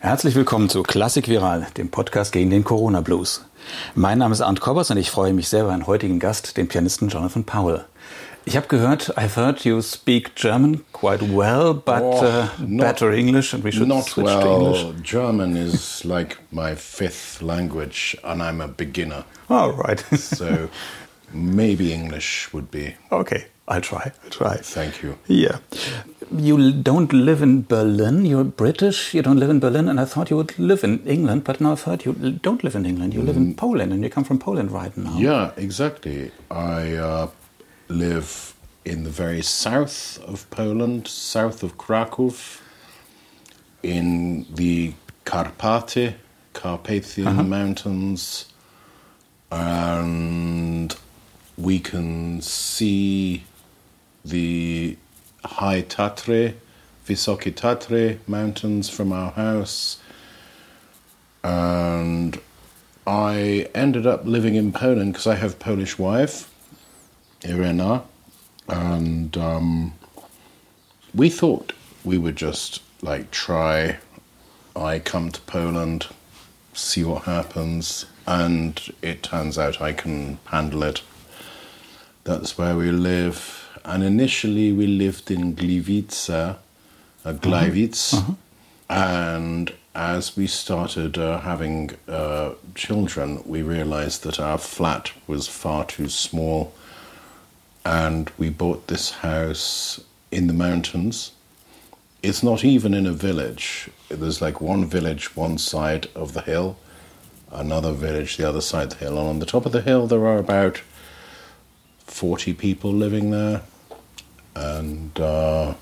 Herzlich willkommen zu Klassik Viral, dem Podcast gegen den Corona Blues. Mein Name ist Arndt Kobbers und ich freue mich sehr über einen heutigen Gast, den Pianisten Jonathan Powell. Ich habe gehört, I've heard you speak German quite well, but Oh, uh, not- better English, and we should Not switch well. to English. German is like my fifth language, and I'm a beginner. All right. So maybe English would be. okay, I'll try. I'll try. Thank you. Yeah. You don't live in Berlin. You're British. You don't live in Berlin. And I thought you would live in England, but now I've heard you don't live in England. You live in Poland, and you come from Poland right now. Yeah, exactly. I uh, live in the very south of Poland, south of Krakow, in the Karpaty, Carpathian Mountains, and we can see the High Tatre, Vysoki Tatre mountains from our house. And I ended up living in Poland because I have Polish wife, Irena, and um, we thought we would just like try. I come to Poland, see what happens, and it turns out I can handle it. That's where we live. And initially we lived in Gliwice, uh, Gliwice, and as we started uh, having uh, children, we realized that our flat was far too small, and we bought this house in the mountains. It's not even in a village. There's like one village one side of the hill, another village the other side of the hill, and on the top of the hill there are about 40 people living there. And uh,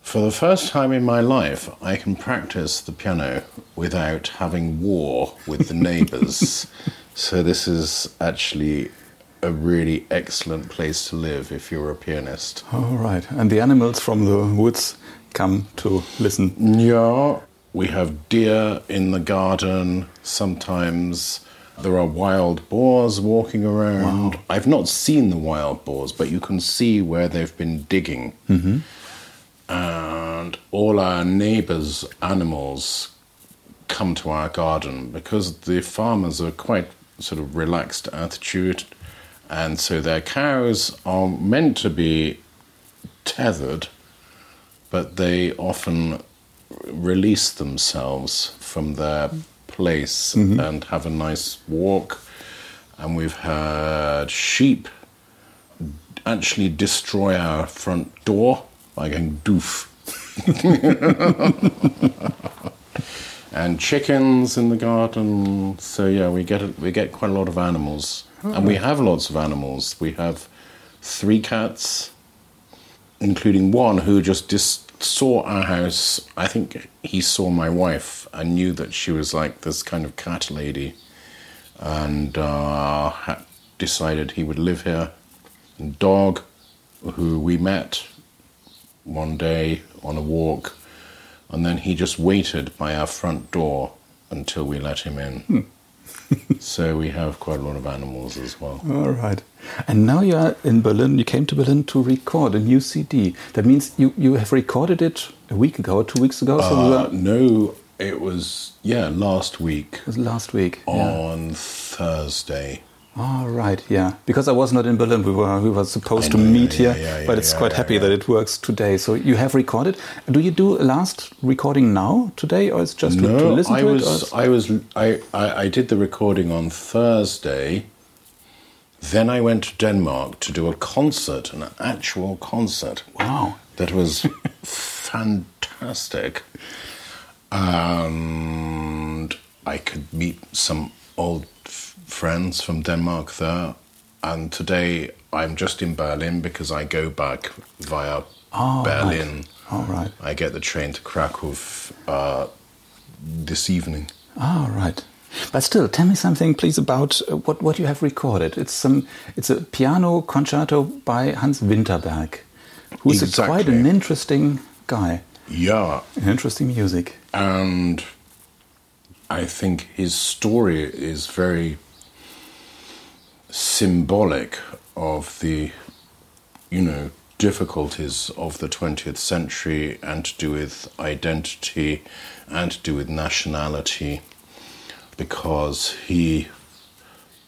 for the first time in my life, I can practice the piano without having war with the neighbors. so this is actually a really excellent place to live if you're a pianist. All right. And the animals from the woods come to listen. Yeah, we have deer in the garden. Sometimes there are wild boars walking around. I've not seen the wild boars, but you can see where they've been digging. Mm-hmm. And all our neighbors' animals come to our garden because the farmers are quite sort of relaxed attitude, and so their cows are meant to be tethered, but they often release themselves from their place mm-hmm. and have a nice walk. And we've had sheep actually destroy our front door by going doof. and chickens in the garden. So yeah, we get we get quite a lot of animals, and we hmm. have lots of animals. We have three cats, including one who just dis- saw our house. I think he saw my wife and knew that she was like this kind of cat lady, and uh, ha- decided he would live here. And dog, who we met one day on a walk, and then he just waited by our front door until we let him in. so we have quite a lot of animals as well. All right. And now you are in Berlin. You came to Berlin to record a new CD. That means you, you have recorded it a week ago or two weeks ago. So Uh, no, it was yeah last week it was last week. Yeah. on Thursday. All right. Yeah. Because I was not in Berlin. We were we were supposed I to meet yeah, here, yeah, yeah, but it's quite happy that it works today. So you have recorded. Do you do a last recording now today, or it's just to, to listen I to was it? or- I was I, I, I did the recording on Thursday. Then I went to Denmark to do a concert, an actual concert. Wow. That was fantastic. And I could meet some old friends from Denmark there. And today I'm just in Berlin because I go back via Oh, Berlin. Right. All right. I get the train to Krakow uh, this evening. All right. But still, tell me something, please, about uh, what, what you have recorded. It's some, it's a piano concerto by Hans Winterberg, who's a quite an interesting guy, Yeah, interesting music. and I think his story is very symbolic of the, you know, difficulties of the 20th century and to do with identity and to do with nationality because he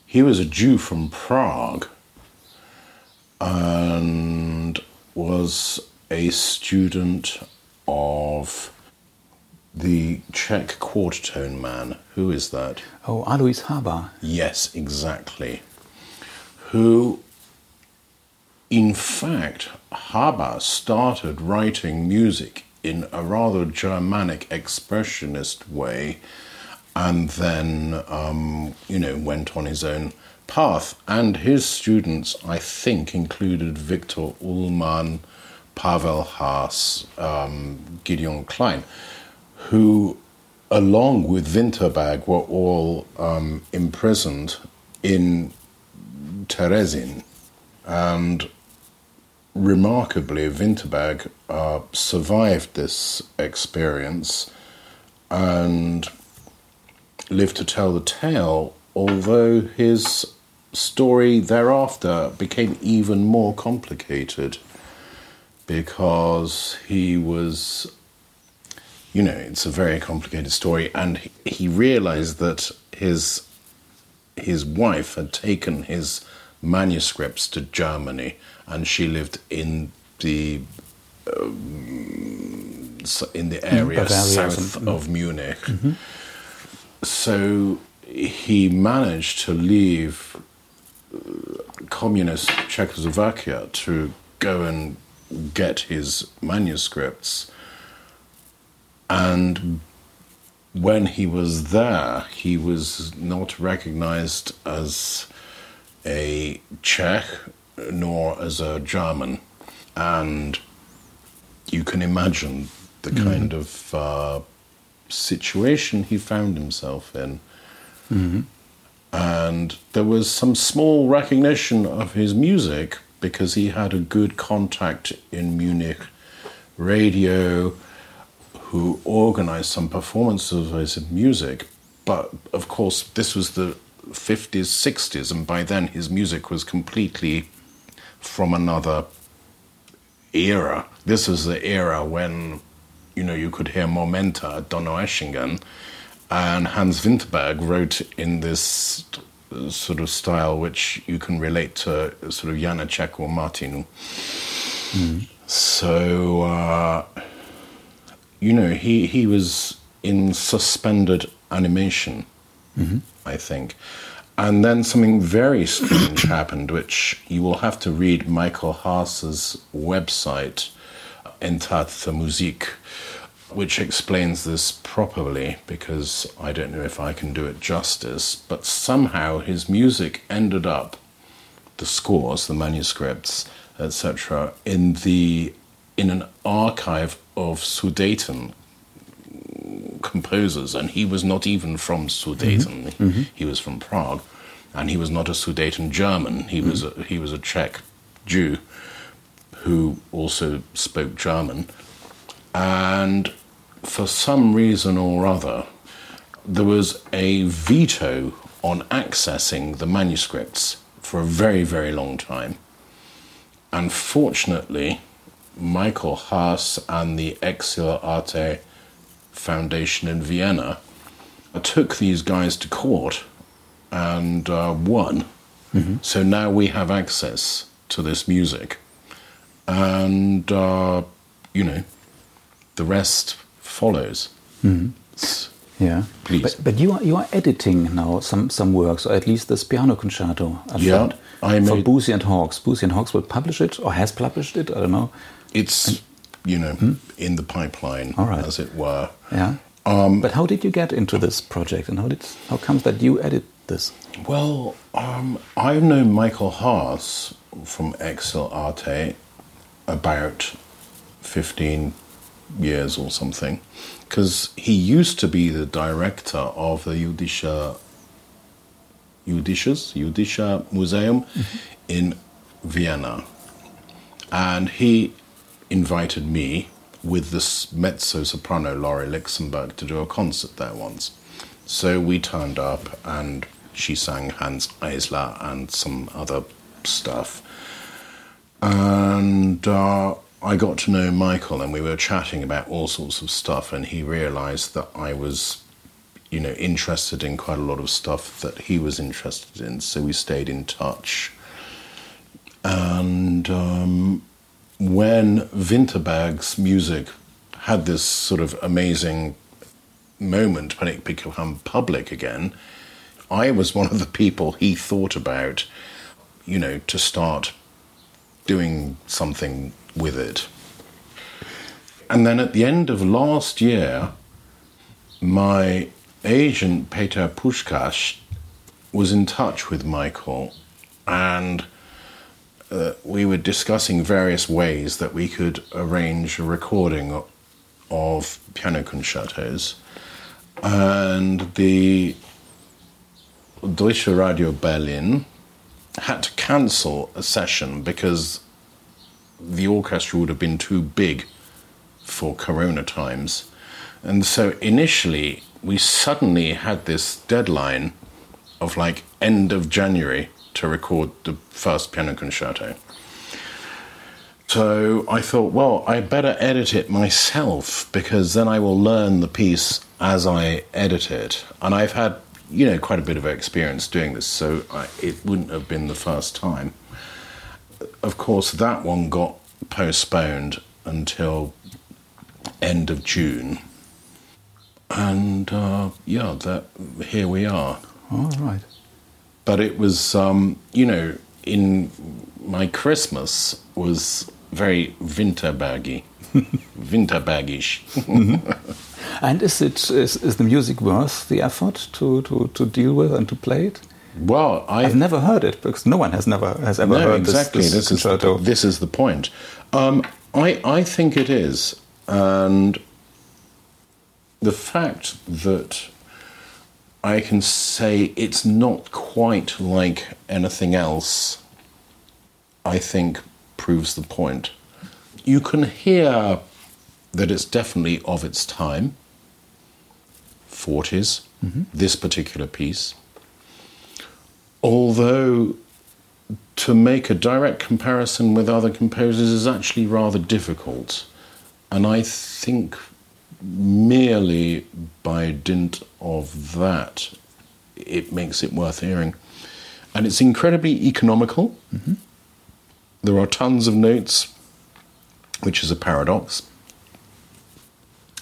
he was a Jew from Prague and was a student of the Czech quarter tone man. Who is that? Oh, Alois Hába. Yes, exactly. Who, in fact, Hába started writing music in a rather Germanic expressionist way and then, um, you know, went on his own path. And his students, I think, included Victor Ullmann, Pavel Haas, um, Gideon Klein, who, along with Winterberg, were all um, imprisoned in Terezin. And remarkably, Winterberg uh, survived this experience and lived to tell the tale, although his story thereafter became even more complicated because he was, you know, it's a very complicated story, and he, he realized that his his wife had taken his manuscripts to Germany, and she lived in the um, in the area Bavaria south and- of Munich. So he managed to leave uh, communist Czechoslovakia to go and get his manuscripts. And when he was there, he was not recognized as a Czech nor as a German. And you can imagine the kind of uh, situation he found himself in. And there was some small recognition of his music because he had a good contact in Munich radio who organized some performances of his music. But of course, this was the 50s, 60s, and by then his music was completely from another era. This was the era when, you know, you could hear Momenta at Donaueschingen, and Hans Winterberg wrote in this sort of style which you can relate to sort of Janacek or Martinu. So, uh, you know, he, he was in suspended animation, mm-hmm. I think. And then something very strange happened, which you will have to read Michael Haas's website, Entat für Musik, which explains this properly because I don't know if I can do it justice. But somehow his music ended up, the scores, the manuscripts, etc., in the in an archive of Sudeten composers, and he was not even from Sudeten. Mm-hmm. Mm-hmm. He was from Prague, and he was not a Sudeten German. He mm-hmm. was a, he was a Czech Jew who also spoke German, and for some reason or other, there was a veto on accessing the manuscripts for a very very long time. Unfortunately, Michael Haas and the Exil Arte Foundation in Vienna took these guys to court and uh, won. So now we have access to this music. And, uh, you know, the rest follows. S- Yeah. Please. But, but you are you are editing now some some works, or at least this piano concerto. I've Yeah, found, I for made- Boosey and Hawkes. Boosey and Hawkes will publish it, or has published it. I don't know. It's, you know, in the pipeline, right. as it were. Yeah. Um, but how did you get into this project, and how did how comes that you edit this? Well, um, I've known Michael Haas from Exil Arte about 15 years or something, because he used to be the director of the Judische, Judisches, Judische Museum in Vienna. And he invited me with this mezzo soprano Laurie Luxemburg to do a concert there once. So we turned up and she sang Hanns Eisler and some other stuff. And uh, I got to know Michael, and we were chatting about all sorts of stuff, and he realized that I was, you know, interested in quite a lot of stuff that he was interested in. So we stayed in touch. And um, when Winterberg's music had this sort of amazing moment when it became public again, I was one of the people he thought about, you know, to start doing something with it. And then at the end of last year, my agent, Peter Pushkash, was in touch with Michael and uh, we were discussing various ways that we could arrange a recording of piano concertos. And the Deutsche Radio Berlin had to cancel a session because the orchestra would have been too big for Corona times. And so initially, we suddenly had this deadline of like end of January to record the first piano concerto. So I thought, well, I better edit it myself because then I will learn the piece as I edit it. And I've had, you know, quite a bit of experience doing this, so I, it wouldn't have been the first time. Of course, that one got postponed until end of June. And uh, yeah, that here we are. All right. But it was, um, you know, in my Christmas was very Winterbergy, Winterbaggish. And is it is, is the music worth the effort to, to, to deal with and to play it? Well, I, I've never heard it because no one has never has ever no, heard exactly. this, this, This, is the, concerto. this is the point. Um, I I think it is, and the fact that I can say it's not quite like anything else, I think proves the point. You can hear that it's definitely of its time. 40s, mm-hmm. this particular piece. Although to make a direct comparison with other composers is actually rather difficult. And I think merely by dint of that, it makes it worth hearing. And it's incredibly economical. Mm-hmm. There are tons of notes, which is a paradox.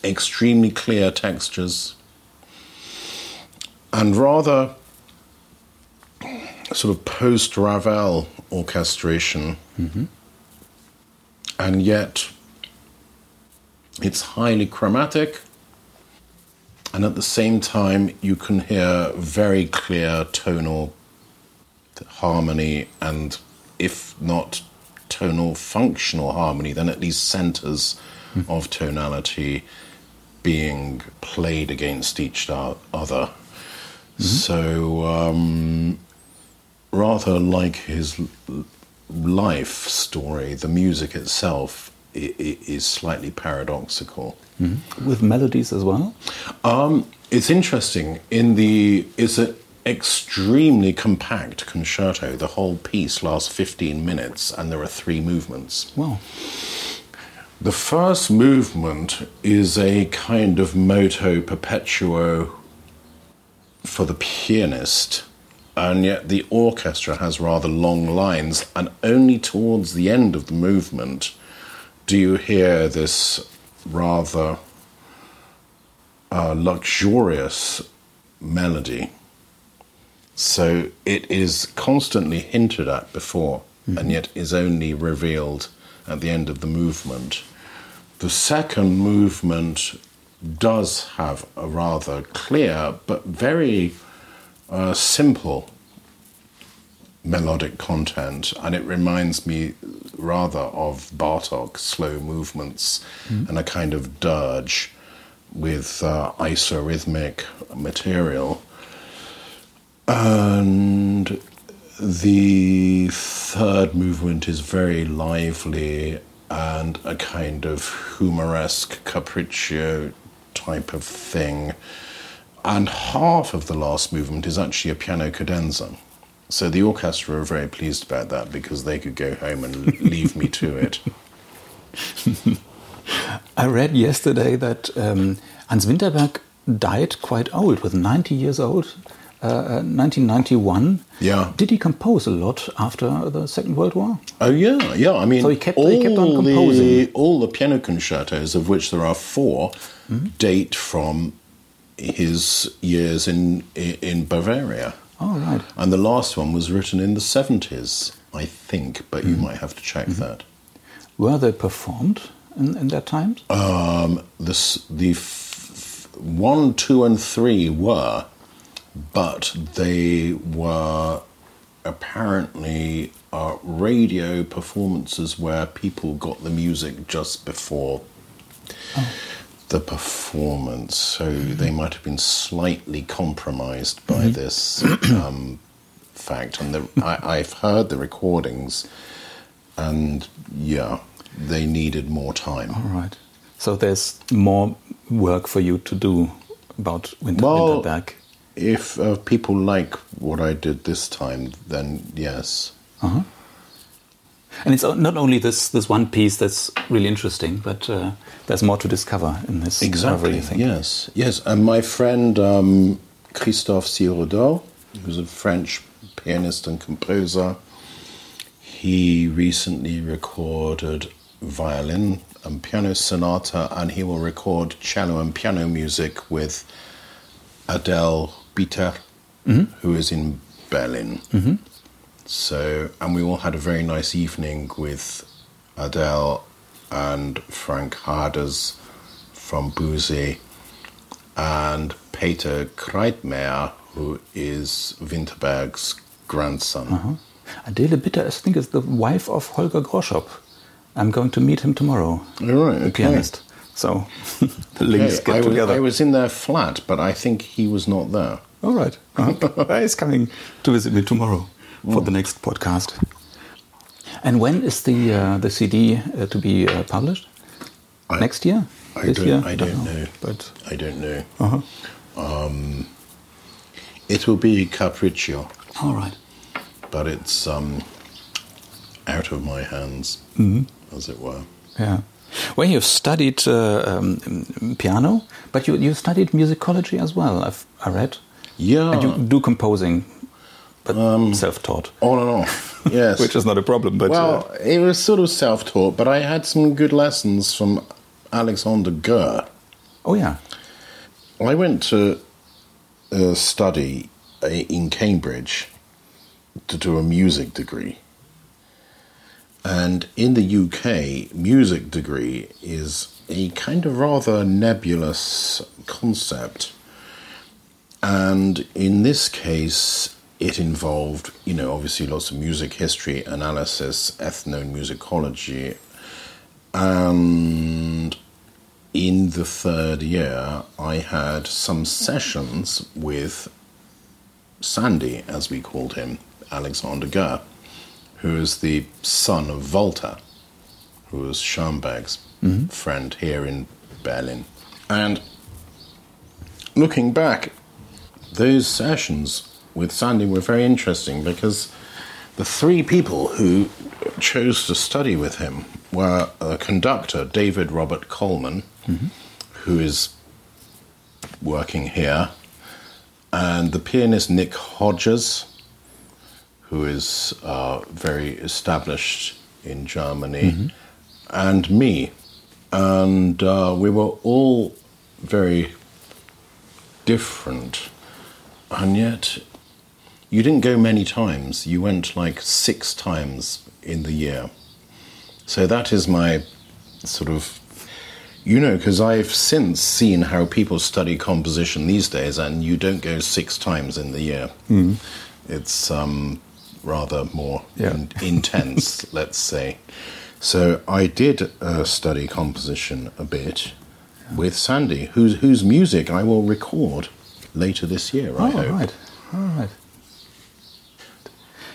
Extremely clear textures. And rather sort of post Ravel orchestration, mm-hmm. and yet it's highly chromatic, and at the same time, you can hear very clear tonal harmony, and if not tonal functional harmony, then at least centers of tonality being played against each other. So, um, rather like his life story, the music itself is slightly paradoxical. with melodies as well. Um, it's interesting. In the it's an extremely compact concerto. The whole piece lasts fifteen minutes, and there are three movements. Wow. The first movement is a kind of moto perpetuo for the pianist, and yet the orchestra has rather long lines, and only towards the end of the movement do you hear this rather uh, luxurious melody. So it is constantly hinted at before, and yet is only revealed at the end of the movement. The second movement does have a rather clear but very uh, simple melodic content, and it reminds me rather of Bartok slow movements and a kind of dirge with uh, isorhythmic material. And the third movement is very lively and a kind of humoresque capriccio type of thing. And half of the last movement is actually a piano cadenza. So the orchestra were very pleased about that because they could go home and leave me to it. I read yesterday that um, Hans Winterberg died quite old, with 90 years old, uh, 1991. Yeah. Did he compose a lot after the Second World War? Oh yeah, yeah. I mean, So he kept- all he kept on the composing. all the piano concertos, of which there are 4 Mm-hmm. date from his years in in Bavaria. Oh, right. And the last one was written in the 70s, I think, but Mm-hmm. you might have to check that. Were they performed in, in that time? Um, the, the f- f- one, two, and three were, but they were apparently uh, radio performances where people got the music just before the performance. So they might have been slightly compromised by this um, fact. And the, I, I've heard the recordings, and yeah, they needed more time. All right. So there's more work for you to do about Winter, Well- Winterberg. If uh, people like what I did this time, then yes. Uh-huh. And it's not only this this one piece that's really interesting, but uh, there's more to discover in this Exactly. discovery. Yes. Yes. And my friend um, Christophe Sirodeau, who's a French pianist and composer, he recently recorded violin and piano sonata, and he will record cello and piano music with Adele Bitter, who is in Berlin. So, and we all had a very nice evening with Adele and Frank Harders from Boosey and Peter Kreitmeier, who is Winterberg's grandson. Uh-huh. Adele Bitter, I think, is the wife of Holger Groschopp. I'm going to meet him tomorrow, All right, the okay. pianist. So the links Okay, get I, was, together. I was in their flat, but I think he was not there. All right. Uh-huh. He's coming to visit me tomorrow for the next podcast. And when is the uh, the CD uh, to be uh, published? I- Next year? I this don't- year? I don't know. But I don't know. uh-huh. It will be Capriccio, all right. but it's um, out of my hands, as it were. Yeah. Well, you've studied uh, um, piano, but you you studied musicology as well. I've I read. Yeah, And you do composing, but self-taught, on and off. Yes. which is not a problem. But well, uh, it was sort of self-taught, but I had some good lessons from Alexander Goehr. oh yeah, I went to uh, study uh, in Cambridge to do a music degree. And in the UK, music degree is a kind of rather nebulous concept. And in this case, it involved, you know, obviously lots of music history, analysis, ethnomusicology, and in the third year, I had some sessions with Sandy, as we called him, Alexander Goehr, who is the son of Walter, who was Schoenberg's mm-hmm. friend here in Berlin. And looking back, those sessions with Sandy were very interesting because the three people who chose to study with him were a conductor, David Robert Coleman, who is working here, and the pianist Nick Hodges, who is uh, very established in Germany, and me. And uh, we were all very different. And yet, you didn't go many times. You went like six times in the year. So that is my sort of, you know, because I've since seen how people study composition these days, and you don't go six times in the year. It's um, rather more Yeah. in- intense, let's say. So I did uh, study composition a bit with Sandy, whose whose music I will record later this year. I oh, hope. right, all right.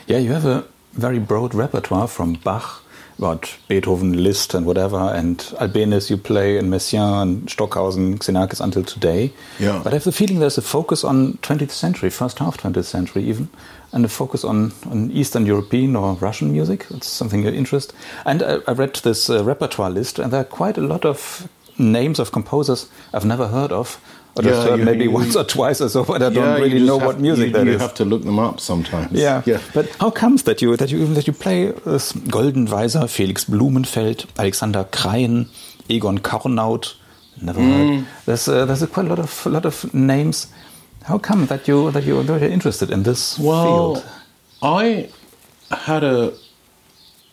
Yeah, you have a very broad repertoire from Bach about Beethoven, Liszt, and whatever, and Albéniz you play in Messiaen and Stockhausen, Xenakis until today. Yeah. But I have the feeling there's a focus on 20th century, first half 20th century even, and a focus on, on Eastern European or Russian music. It's something of interest. And I, I read this uh, repertoire list, and there are quite a lot of names of composers I've never heard of. Or Yeah, heard maybe you- once or twice or so, but I Yeah, don't really know have- what music you, that you is. have to look them up sometimes. Yeah. yeah. But how comes that you that you that you play this Goldenweiser, Felix Blumenfeld, Alexander Krein, Egon Kornauth? Never heard. There's uh, there's a quite a lot of a lot of names. How come that you that you are very interested in this Well, field? I had a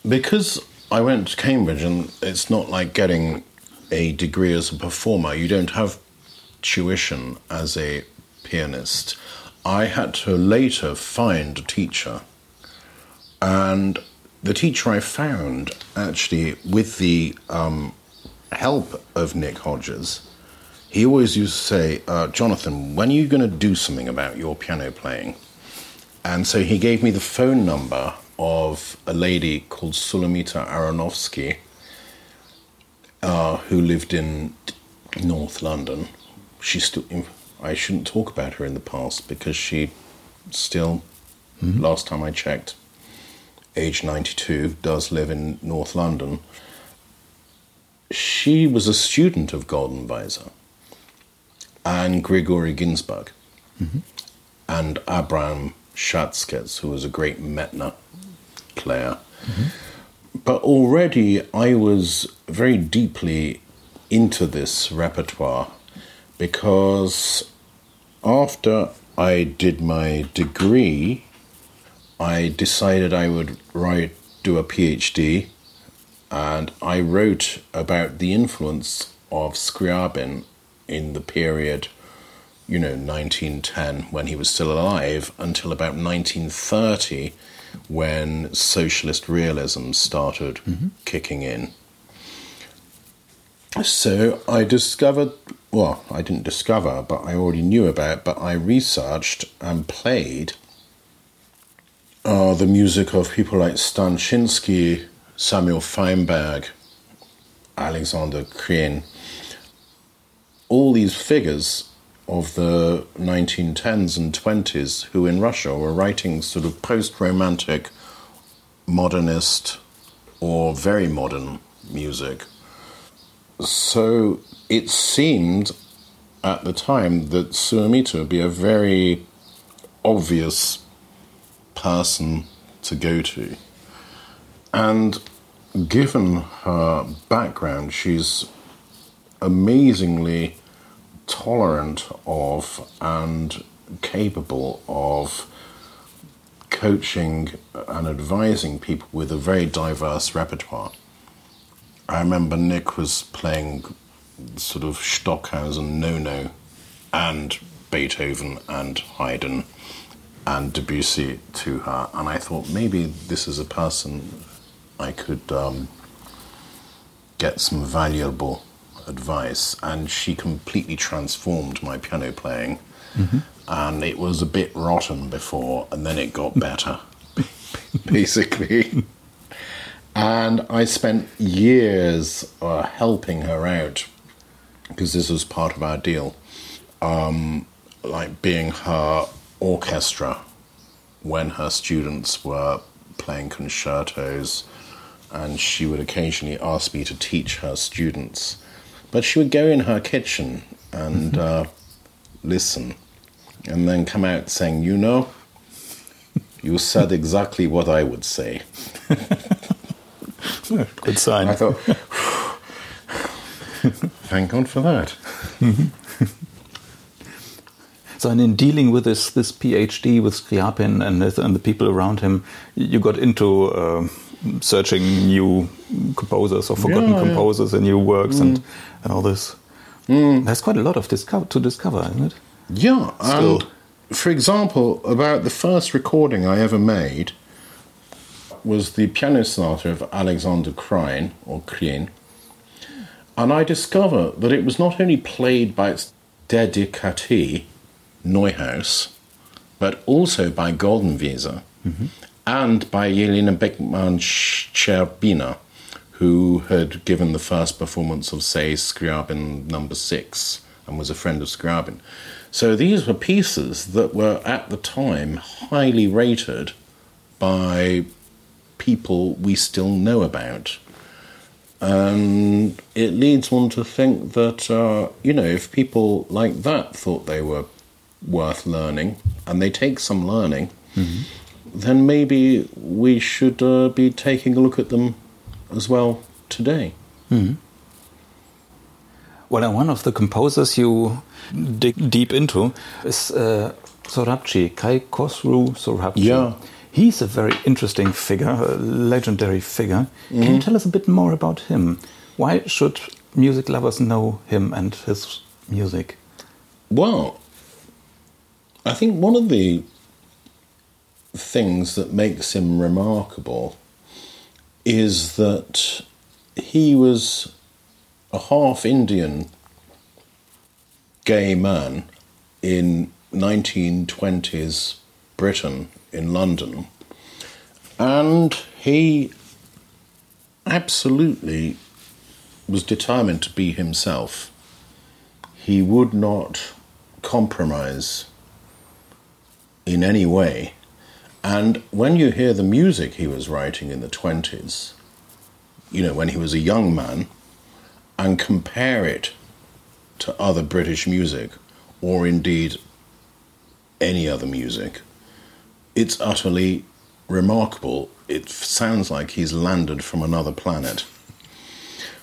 because I went to Cambridge, and it's not like getting a degree as a performer. You don't have tuition as a pianist. I had to later find a teacher, and the teacher I found actually with the um, help of Nick Hodges. He always used to say, uh, Jonathan, when are you going to do something about your piano playing? And so he gave me the phone number of a lady called Sulamita Aronovsky, uh, who lived in North London. She still, I shouldn't talk about her in the past because she still, hmm? last time I checked, age 92, does live in North London. She was a student of Goldenweiser and Grigory Ginsburg mm-hmm. and Abraham Schatzkes, who was a great Medtner player. Mm-hmm. But already I was very deeply into this repertoire because after I did my degree, I decided I would write, do a PhD, and I wrote about the influence of Scriabin in the period you know, 1910 when he was still alive until about 1930 when socialist realism started mm-hmm. kicking in. So I discovered, well, I didn't discover, but I already knew about, but I researched and played uh, the music of people like Stanchinsky, Samuel Feinberg, Alexander Krein, all these figures of the 1910s and 20s who in Russia were writing sort of post romantic, modernist, or very modern music. So it seemed at the time that Sulamita would be a very obvious person to go to. And given her background, she's amazingly tolerant of and capable of coaching and advising people with a very diverse repertoire. I remember Nick was playing sort of Stockhausen, Nono, and Beethoven and Haydn and Debussy to her, and I thought maybe this is a person I could um, get some valuable advice, and she completely transformed my piano playing. And it was a bit rotten before, and then it got better, basically. And I spent years uh, helping her out because this was part of our deal, um, like being her orchestra when her students were playing concertos, and she would occasionally ask me to teach her students. But she would go in her kitchen and uh, listen, and then come out saying, You know, you said exactly what I would say. Good sign. I thought, thank God for that. So, and in dealing with this this PhD with Scriabin and, the- and the people around him, you got into uh, searching new composers or forgotten Yeah, yeah. composers and new works and, and all this. There's quite a lot of discover to discover, isn't it? Yeah, Still. and for example, about the first recording I ever made was the piano sonata of Alexander Krein, or Krein. And I discover that it was not only played by its dedicatee, Neuhaus, but also by Goldenweiser mm-hmm. and by Jelena Beckmann Scherbina. who had given the first performance of, say, Scriabin number six and was a friend of Scriabin. So these were pieces that were at the time highly rated by people we still know about. And it leads one to think that, uh, you know, if people like that thought they were worth learning and they take some learning, mm-hmm. then maybe we should uh, be taking a look at them as well today. Mm-hmm. Well, one of the composers you dig deep into is uh, Sorabji, Kaikhosru Sorabji. Yeah. He's a very interesting figure, a legendary figure. Mm-hmm. Can you tell us a bit more about him? Why should music lovers know him and his music? Well, I think one of the things that makes him remarkable is that he was a half Indian gay man in 1920s Britain in London, and he absolutely was determined to be himself. He would not compromise in any way. And when you hear the music he was writing in the 20s, you know, when he was a young man, and compare it to other British music, or indeed any other music, it's utterly remarkable. It sounds like he's landed from another planet.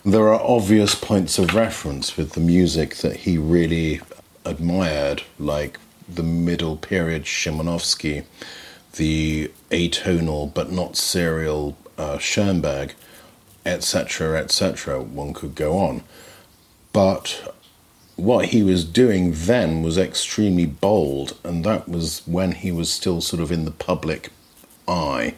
There are obvious points of reference with the music that he really admired, like the middle period Szymanowski, the atonal but not serial uh, Schoenberg, etc., etc. One could go on. But what he was doing then was extremely bold, and that was when he was still sort of in the public eye.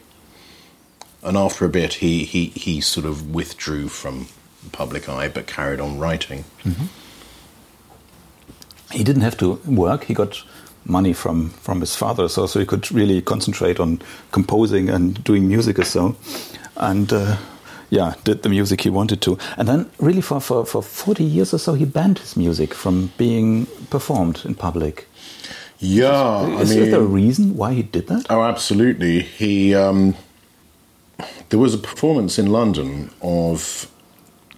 And after a bit, he, he, he sort of withdrew from the public eye but carried on writing. Mm-hmm. He didn't have to work, he got money from, from his father, so, so he could really concentrate on composing and doing music or so. And uh, yeah, did the music he wanted to. And then, really, for, for, for 40 years or so, he banned his music from being performed in public. Yeah, is, I mean, is there a reason why he did that? Oh, absolutely. He um, there was a performance in London of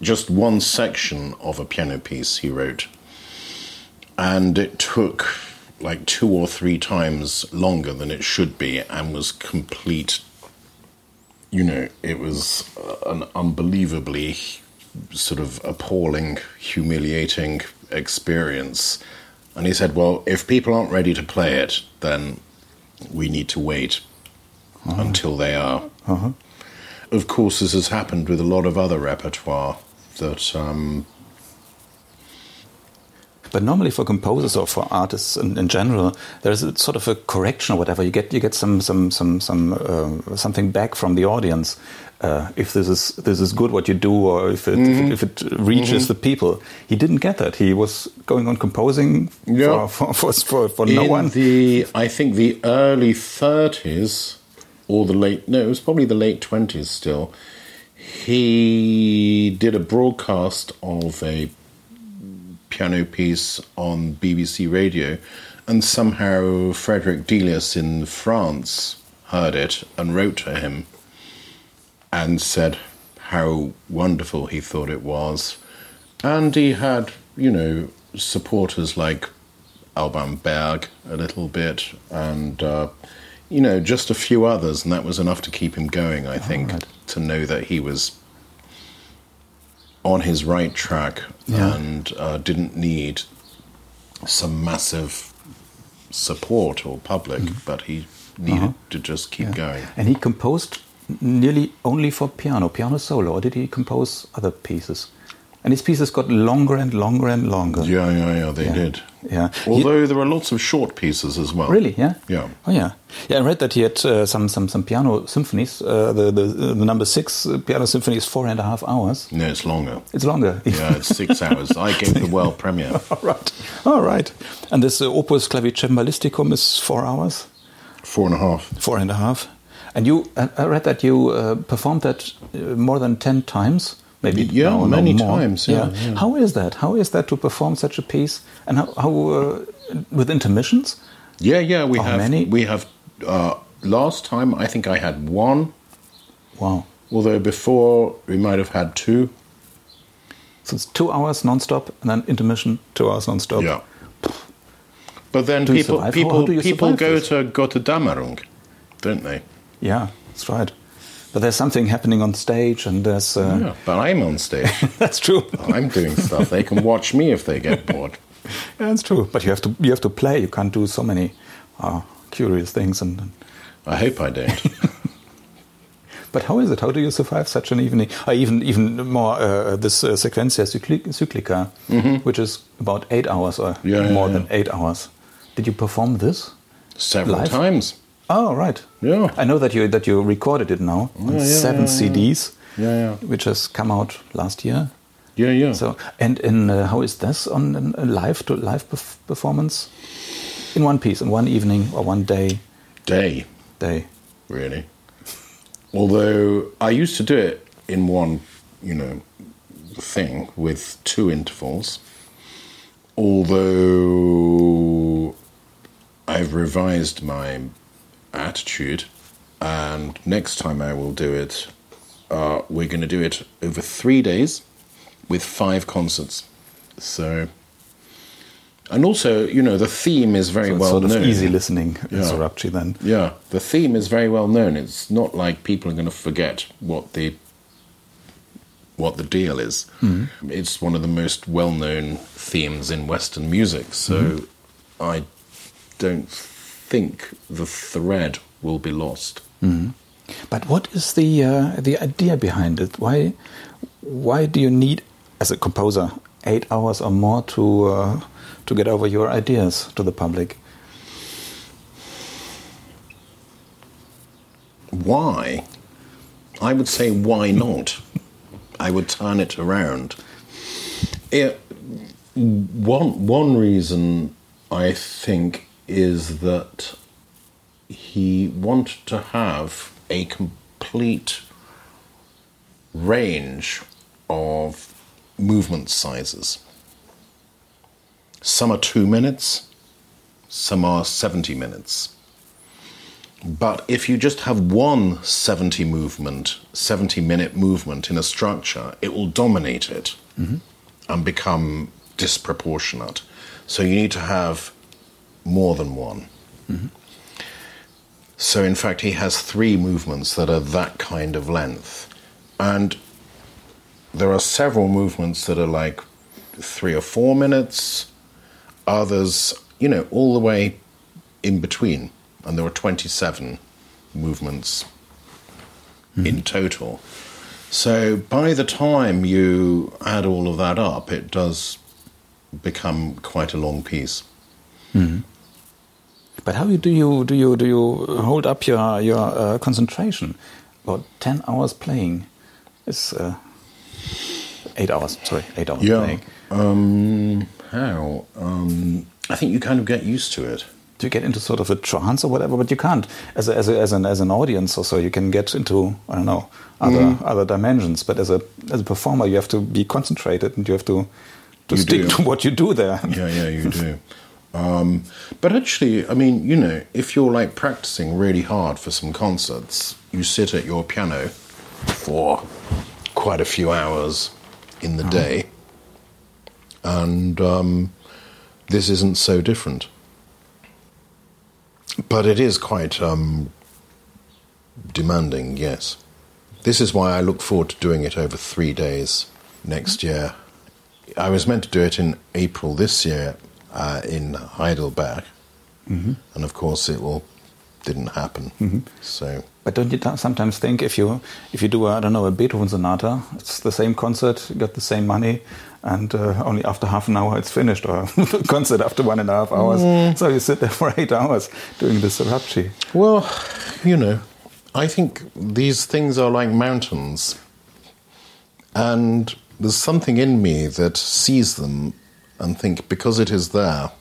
just one section of a piano piece he wrote, and it took like two or three times longer than it should be, and was complete you know, it was an unbelievably sort of appalling, humiliating experience. And he said, Well, if people aren't ready to play it, then we need to wait uh-huh. until they are. Uh-huh. Of course, this has happened with a lot of other repertoire that um, but normally for composers or for artists in, in general, there's a sort of a correction or whatever. You get you get some some some some uh, something back from the audience. Uh, if this is this is good what you do, or if it, mm-hmm. if, it if, it, reaches mm-hmm. the people, he didn't get that. He was going on composing yeah. for, for, for, for no one. The I think the early thirties or the late no, it was probably the late twenties still. He did a broadcast of a piano piece on BBC Radio, and somehow Frederick Delius in France heard it and wrote to him and said how wonderful he thought it was. And he had, you know, supporters like Alban Berg a little bit and, uh, you know, just a few others, and that was enough to keep him going, I think, right. to know that he was on his right track yeah. and uh, didn't need some massive support or public, mm. but he needed uh-huh. to just keep yeah. going. And he composed nearly only for piano, piano solo, or did he compose other pieces? And his pieces got longer and longer and longer. Yeah, yeah, yeah, they yeah. did. Yeah. Although he, there are lots of short pieces as well. Really? Yeah. Yeah. Oh, yeah. Yeah, I read that he had uh, some, some some piano symphonies. Uh, the, the the number six piano symphony is four and a half hours. No, it's longer. It's longer. yeah, it's six hours. I gave the world premiere. All right. All right. And this uh, Opus Clavicembalisticum is four hours. Four and a half. Four and a half. And you, I I read that you uh, performed that uh, more than ten times, maybe Yeah, no, no many more. times, yeah, yeah. How is that? How is that to perform such a piece? And how, how uh, with intermissions? Yeah, yeah, we How have. many? We have. Uh, last time, I think I had one. Wow. Although before we might have had two. So it's two hours non-stop, and then intermission, two hours non-stop. Yeah. But then Do people? How- people how do people go this? to go to Damarung, don't they? Yeah, that's right. But there's something happening on stage, and there's uh, Yeah. But I'm on stage. that's true. I'm doing stuff. They can watch me if they get bored. yeah, that's true. But you have to you have to play. You can't do so many uh, curious things. And I hope I don't. but how is it? How do you survive such an evening? Or even even more uh, this uh, sequencia cycli- cyclica, which is about eight hours or yeah, more yeah. than eight hours. Did you perform this? Several Live? times. Oh, right. Yeah. I know that you that you recorded it now on Yeah, yeah, seven. CDs, Yeah, yeah. which has come out last year. Yeah, yeah. So, and in uh, how is this on a live to live perf- performance in one piece, in one evening or one day? Day, Day. really. Although I used to do it in one, you know, thing with two intervals. Although I've revised my attitude, and next time I will do it, uh, we're going to do it over three days with five concerts. So, and also, you know, the theme is very So well sort of known. easy listening, Yeah. Sorabji then. Yeah, the theme is very well known. It's not like people are going to forget what the what the deal is. It's one of the most well-known themes in Western music. So I don't think the thread will be lost. But what is the uh, the idea behind it? Why why do you need, as a composer, eight hours or more to uh, to get over your ideas to the public? Why? I would say why not? I would turn it around. It, one one reason I think is that he wanted to have a complete range of movement sizes. Some are two minutes, some are 70 minutes. But if you just have one 70 movement, 70 minute movement in a structure, it will dominate it mm-hmm. and become disproportionate. So you need to have more than one. So, in fact, he has three movements that are that kind of length. And there are several movements that are like three or four minutes, others, you know, all the way in between. And there are 27 movements in mm-hmm. total. So by the time you add all of that up, it does become quite a long piece. Mm-hmm. But how do you do you do you hold up your your uh, concentration? About ten hours playing is uh, eight hours. Sorry, eight hours playing. Um, how? Um, I think you kind of get used to it. Do you get into sort of a trance or whatever? But you can't as a, as a, as an as an audience or so. You can get into I don't know other other dimensions. But as a as a performer, you have to be concentrated and you have to to You stick do. to what you do there. Yeah, yeah, you do. Um, but actually, I mean, you know, if you're like practicing really hard for some concerts, you sit at your piano for quite a few hours in the day, and um, this isn't so different. But it is quite um, demanding, yes. This is why I look forward to doing it over three days next year. I was meant to do it in April this year uh, in Heidelberg, and of course it will didn't happen. So But don't you t- sometimes think if you if you do a, I don't know a Beethoven sonata, it's the same concert, you got the same money, and uh, only after half an hour it's finished, or concert after one and a half hours. So you sit there for eight hours doing the Sorabji. Well, you know, I think these things are like mountains. And there's something in me that sees them and think because it is there,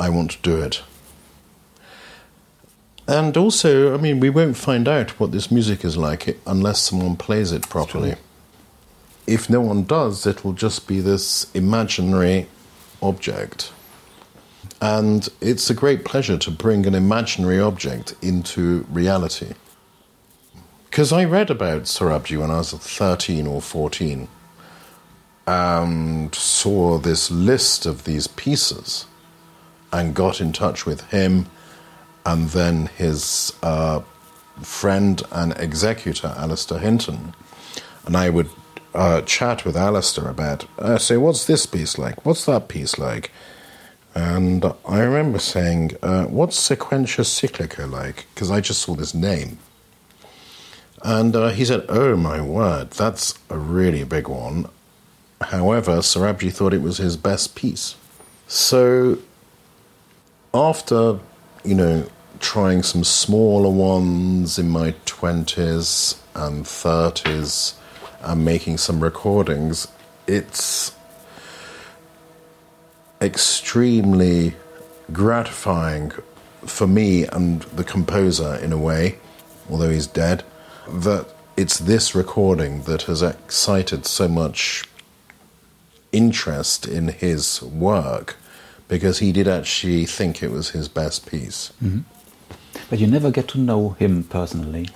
I want to do it. And also, I mean, we won't find out what this music is like unless someone plays it properly. If no one does, it'll just be this imaginary object. And it's a great pleasure to bring an imaginary object into reality. Because I read about Sorabji when I was 13 or 14 and saw this list of these pieces and got in touch with him and then his uh, friend and executor, Alistair Hinton. And I would uh, chat with Alistair about, I say, what's this piece like? What's that piece like? And I remember saying, uh, what's Sequentia Cyclica like? Because I just saw this name. And uh, he said, oh my word, that's a really big one. However, Sorabji thought it was his best piece. So after, you know, trying some smaller ones in my 20s and 30s and making some recordings, it's extremely gratifying for me and the composer in a way, although he's dead, that it's this recording that has excited so much interest in his work because he did actually think it was his best piece. Mm-hmm. But you never get to know him personally.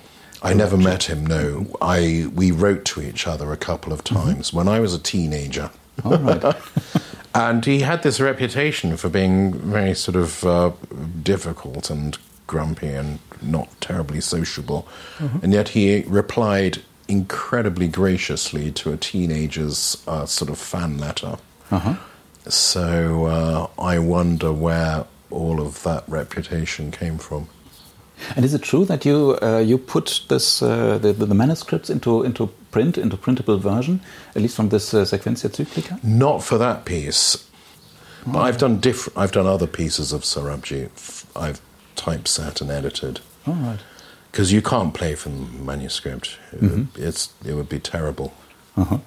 I never met him. No, I we wrote to each other a couple of mm-hmm. times mm-hmm. when I was a teenager. All right. and he had this reputation for being very sort of uh, difficult and grumpy and not terribly sociable, mm-hmm. and yet he replied incredibly graciously to a teenager's uh, sort of fan letter. Uh-huh. So uh, I wonder where all of that reputation came from. And is it true that you uh, you put this uh, the, the, manuscripts into into print into printable version, at least from this uh, Sequentia Cyclica? Not for that piece, but I've done different. I've done other pieces of Sorabji. I've typeset and edited. All right. Because you can't play from manuscript. Mm -hmm. It's it would be terrible. -huh.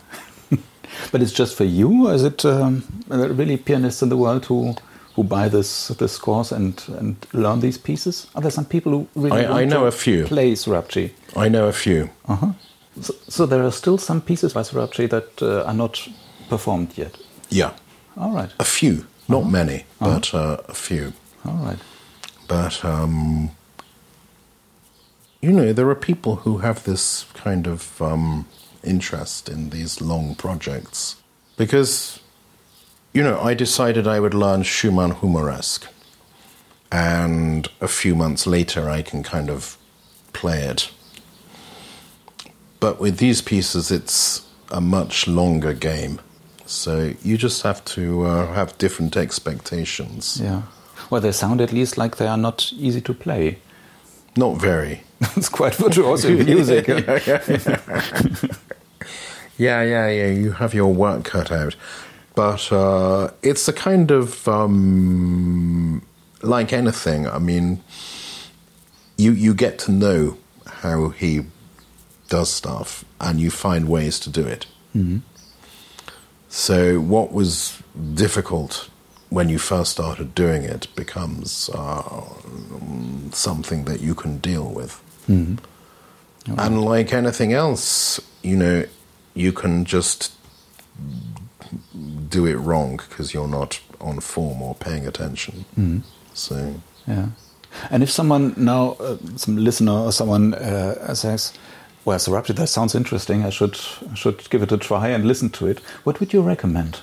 but it's just for you, or is it um, really pianists in the world who? who buy this this course and and learn these pieces? Are there some people who really I, I know a few play Sorabji? I know a few. Uh-huh. So, so, there are still some pieces by Sorabji that uh, are not performed yet. Yeah. All right. A few, not uh-huh. many, uh-huh. but uh, a few. All right. But um, you know, there are people who have this kind of um, interest in these long projects because you know, I decided I would learn Schumann humoresque. And a few months later, I can kind of play it. But with these pieces, it's a much longer game. So you just have to uh, have different expectations. Yeah. Well, they sound at least like they are not easy to play. Not very. it's quite virtuoso music. yeah, yeah, yeah. yeah, yeah, yeah. You have your work cut out but uh, it's a kind of um, like anything. I mean, you you get to know how he does stuff, and you find ways to do it. Mm-hmm. So, what was difficult when you first started doing it becomes uh, something that you can deal with. Mm-hmm. Okay. And like anything else, you know, you can just do it wrong because you're not on form or paying attention. Mm. So yeah. And if someone now, uh, some listener or someone uh, says, "Well, Sorabji, that sounds interesting. I should should give it a try and listen to it." What would you recommend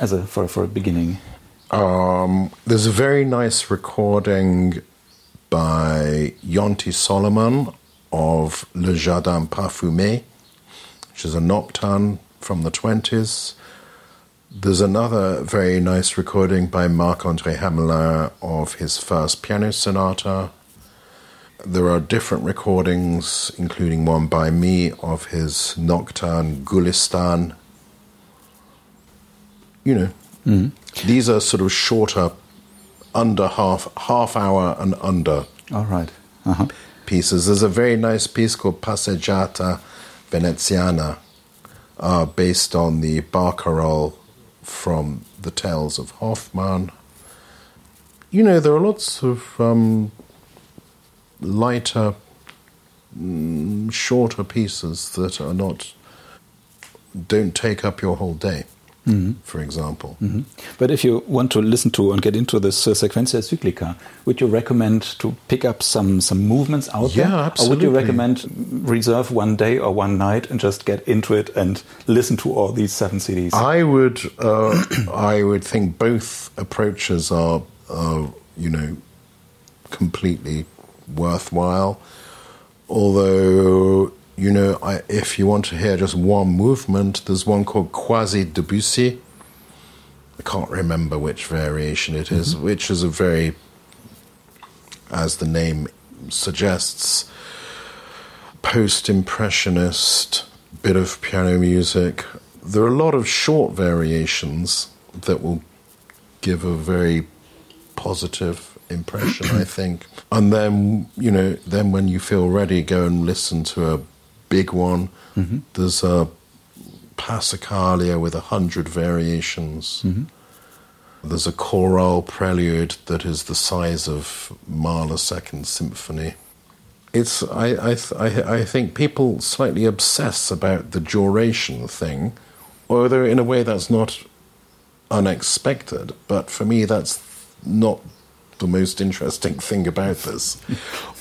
as a for for a beginning? Um, there's a very nice recording by Yonti Solomon of Le Jardin Parfumé, which is a nocturne from the 20s. There's another very nice recording by Marc Andre Hamelin of his first piano sonata. There are different recordings, including one by me of his nocturne Gulistan. You know, mm. These are sort of shorter, under half half hour and under. All right. uh-huh. Pieces. There's a very nice piece called Passeggiata Veneziana, uh, based on the barcarolle from the tales of Hoffmann. You know, there are lots of um, lighter, mm, shorter pieces that are not don't take up your whole day. For example, Mhm. But if you want to listen to and get into this uh, sequentia cyclica, would you recommend to pick up some some movements out Yeah, there, or would you recommend reserve one day or one night and just get into it and listen to all these seven CDs? I would uh, I would think both approaches are, are you know completely worthwhile. Although you know, I, if you want to hear just one movement, there's one called Quasi Debussy. I can't remember which variation it is, mm-hmm. which is a very, as the name suggests, post impressionist bit of piano music. There are a lot of short variations that will give a very positive impression, I think. And then, you know, then when you feel ready, go and listen to a big one. There's a Passacaglia with a hundred variations. There's a choral prelude that is the size of Mahler's Second Symphony. It's I I I, I think people slightly obsess about the duration thing, although in a way that's not unexpected. But for me, that's not the most interesting thing about this.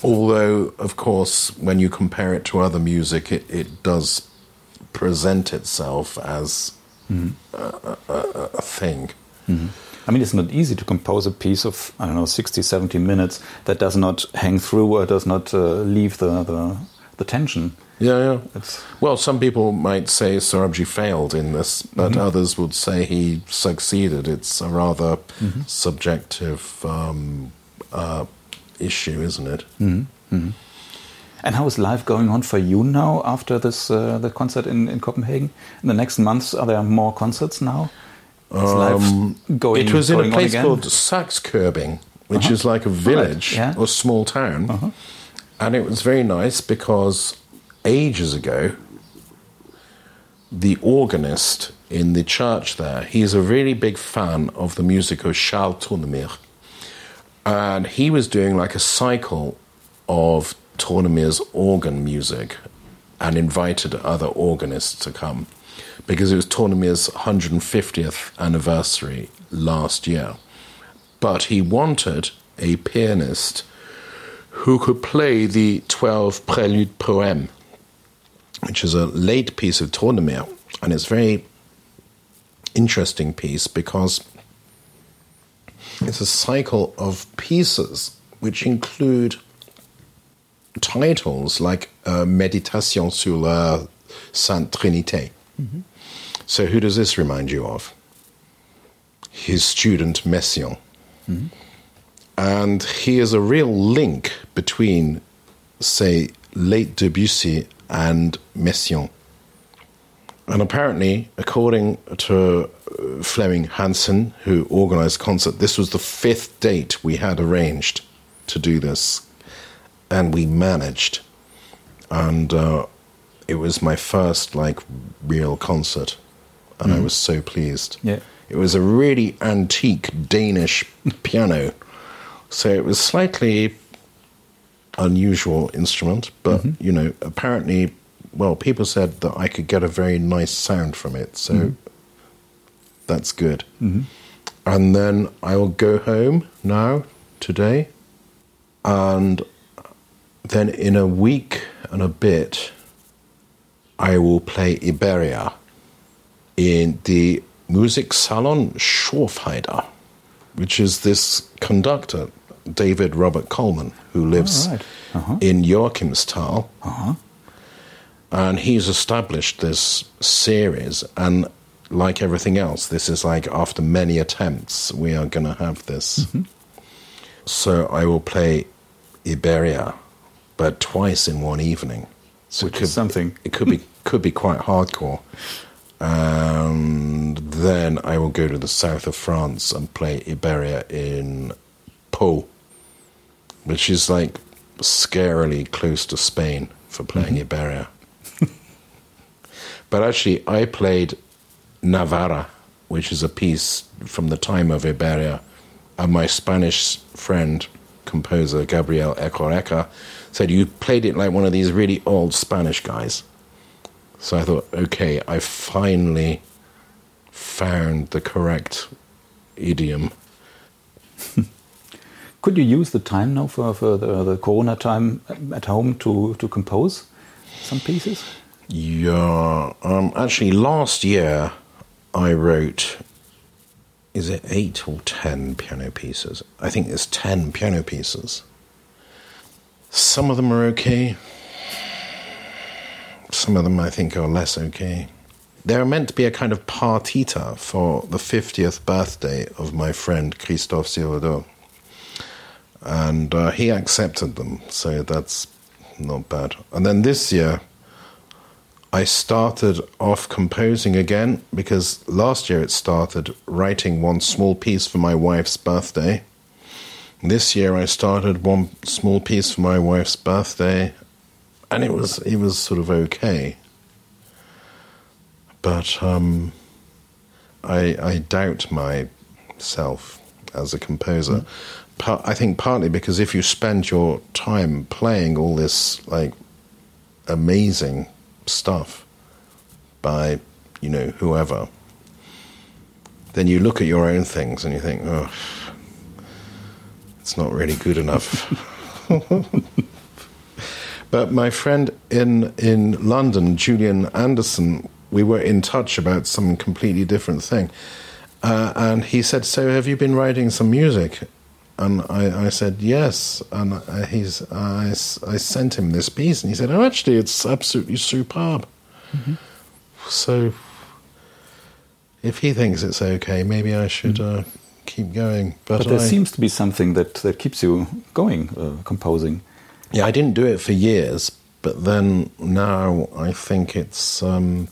Although, of course, when you compare it to other music, it, it does present itself as a, a, a- a thing. I mean, it's not easy to compose a piece of, I don't know, 60, 70 minutes that does not hang through or does not uh, leave the, the, the tension. Yeah, yeah. It's, Well, some people might say Sorabji failed in this, but mm-hmm. others would say he succeeded. It's a rather mm-hmm. subjective um, uh, issue, isn't it? Mm-hmm. and how is life going on for you now after this uh, the concert in, in Copenhagen? In the next months, are there more concerts now? Is life um, going, it was in going a place called Sakskøbing, which uh-huh. is like a village yeah. or small town. Uh-huh. And it was very nice because ages ago, the organist in the church there, he is a really big fan of the music of Charles Tournemire. And he was doing like a cycle of Tournemire's organ music and invited other organists to come because it was Tournemire's 150th anniversary last year. But he wanted a pianist who could play the 12 Prelude Poème, which is a late piece of Tournemire. And it's a very interesting piece because it's a cycle of pieces which include titles like uh, Méditation sur la Sainte Trinité. So, who does this remind you of? His student Messiaen. And he is a real link between, say, late Debussy and Messiaen. And apparently, according to uh, Fleming Hansen, who organized the concert, this was the fifth date we had arranged to do this. And we managed. And uh, it was my first, like, real concert. And I was so pleased. Yeah. It was a really antique Danish piano. So it was slightly unusual instrument, but mm-hmm. you know, apparently, well, people said that I could get a very nice sound from it, so mm-hmm. that's good. Mm-hmm. And then I will go home now today, and then in a week and a bit, I will play Iberia in the Musiksalon Schorfheider, which is this conductor, David Robert Coleman, who lives right. Uh-huh. in Joachimsthal. Uh-huh. And he's established this series, and like everything else, this is like after many attempts, we are going to have this. Mm-hmm. So I will play Iberia, but twice in one evening. So Which it is something. It could be could be quite hardcore. And then I will go to the south of France and play Iberia in Pau, which is like scarily close to Spain for playing mm-hmm. Iberia. but actually, I played Navarra, which is a piece from the time of Iberia, and my Spanish friend composer Gabriel Erkoreka said you played it like one of these really old Spanish guys. So I thought, okay, I finally found the correct idiom. Could you use the time now for, for the, the Corona time at home to, to compose some pieces? Yeah, um, actually, last year I wrote, is it eight or ten piano pieces? I think it's ten piano pieces. Some of them are okay, some of them I think are less okay. They're meant to be a kind of partita for the 50th birthday of my friend Christophe Sirodeau. And uh, he accepted them, so that's not bad. And then this year, I started off composing again because last year it started writing one small piece for my wife's birthday. This year I started one small piece for my wife's birthday, and it was it was sort of okay. But um, I I doubt myself as a composer. Mm. I think partly because if you spend your time playing all this like amazing stuff by you know whoever, then you look at your own things and you think, oh, it's not really good enough. but my friend in in London, Julian Anderson, we were in touch about some completely different thing, uh, and he said, "So have you been writing some music?" And I, I said yes, and uh, he's I, I sent him this piece, and he said, "Oh, actually, it's absolutely superb." Mm-hmm. So, if he thinks it's okay, maybe I should. Mm-hmm. Uh, keep going. But, but there I, seems to be something that, that keeps you going, uh, composing. Yeah, I didn't do it for years, but then now I think it's um,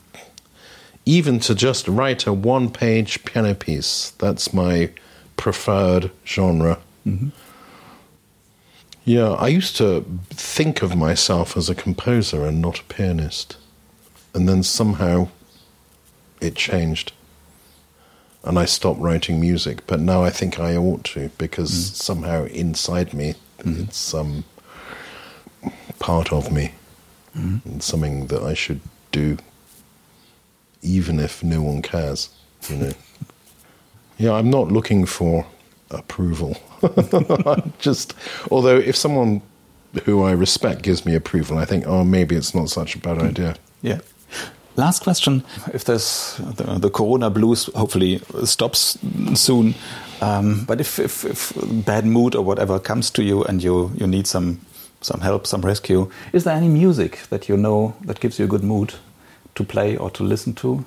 even to just write a one page piano piece, that's my preferred genre. Mm-hmm. Yeah, I used to think of myself as a composer and not a pianist. And then somehow it changed and I stopped writing music. But now I think I ought to because mm. somehow inside me, mm. it's um, part of me mm. and something that I should do, even if no one cares. You know. yeah, I'm not looking for approval. just although if someone who I respect gives me approval, I think, oh, maybe it's not such a bad idea. Yeah. Last question: If there's the, the Corona blues, hopefully stops soon. Um, but if, if, if, bad mood or whatever comes to you and you you need some some help, some rescue, is there any music that you know that gives you a good mood to play or to listen to?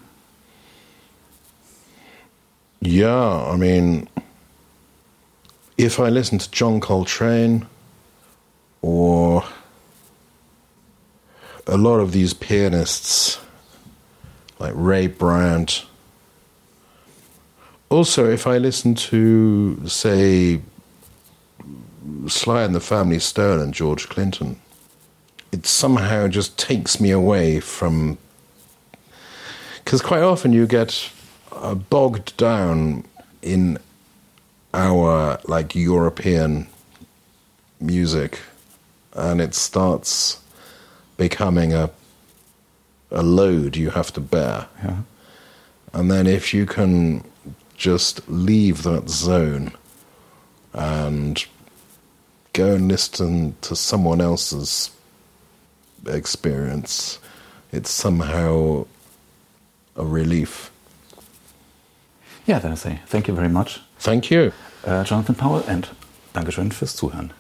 Yeah, I mean, if I listen to John Coltrane or a lot of these pianists like Ray Bryant. Also, if I listen to, say, Sly and the Family Stone and George Clinton, it somehow just takes me away from. Because quite often you get uh, bogged down in our like European music, and it starts becoming a a load you have to bear. Yeah. And then if you can just leave that zone and go and listen to someone else's experience, it's somehow a relief. Ja, dann say thank you very much. Thank you. Uh, Jonathan Powell and Dankeschön fürs Zuhören.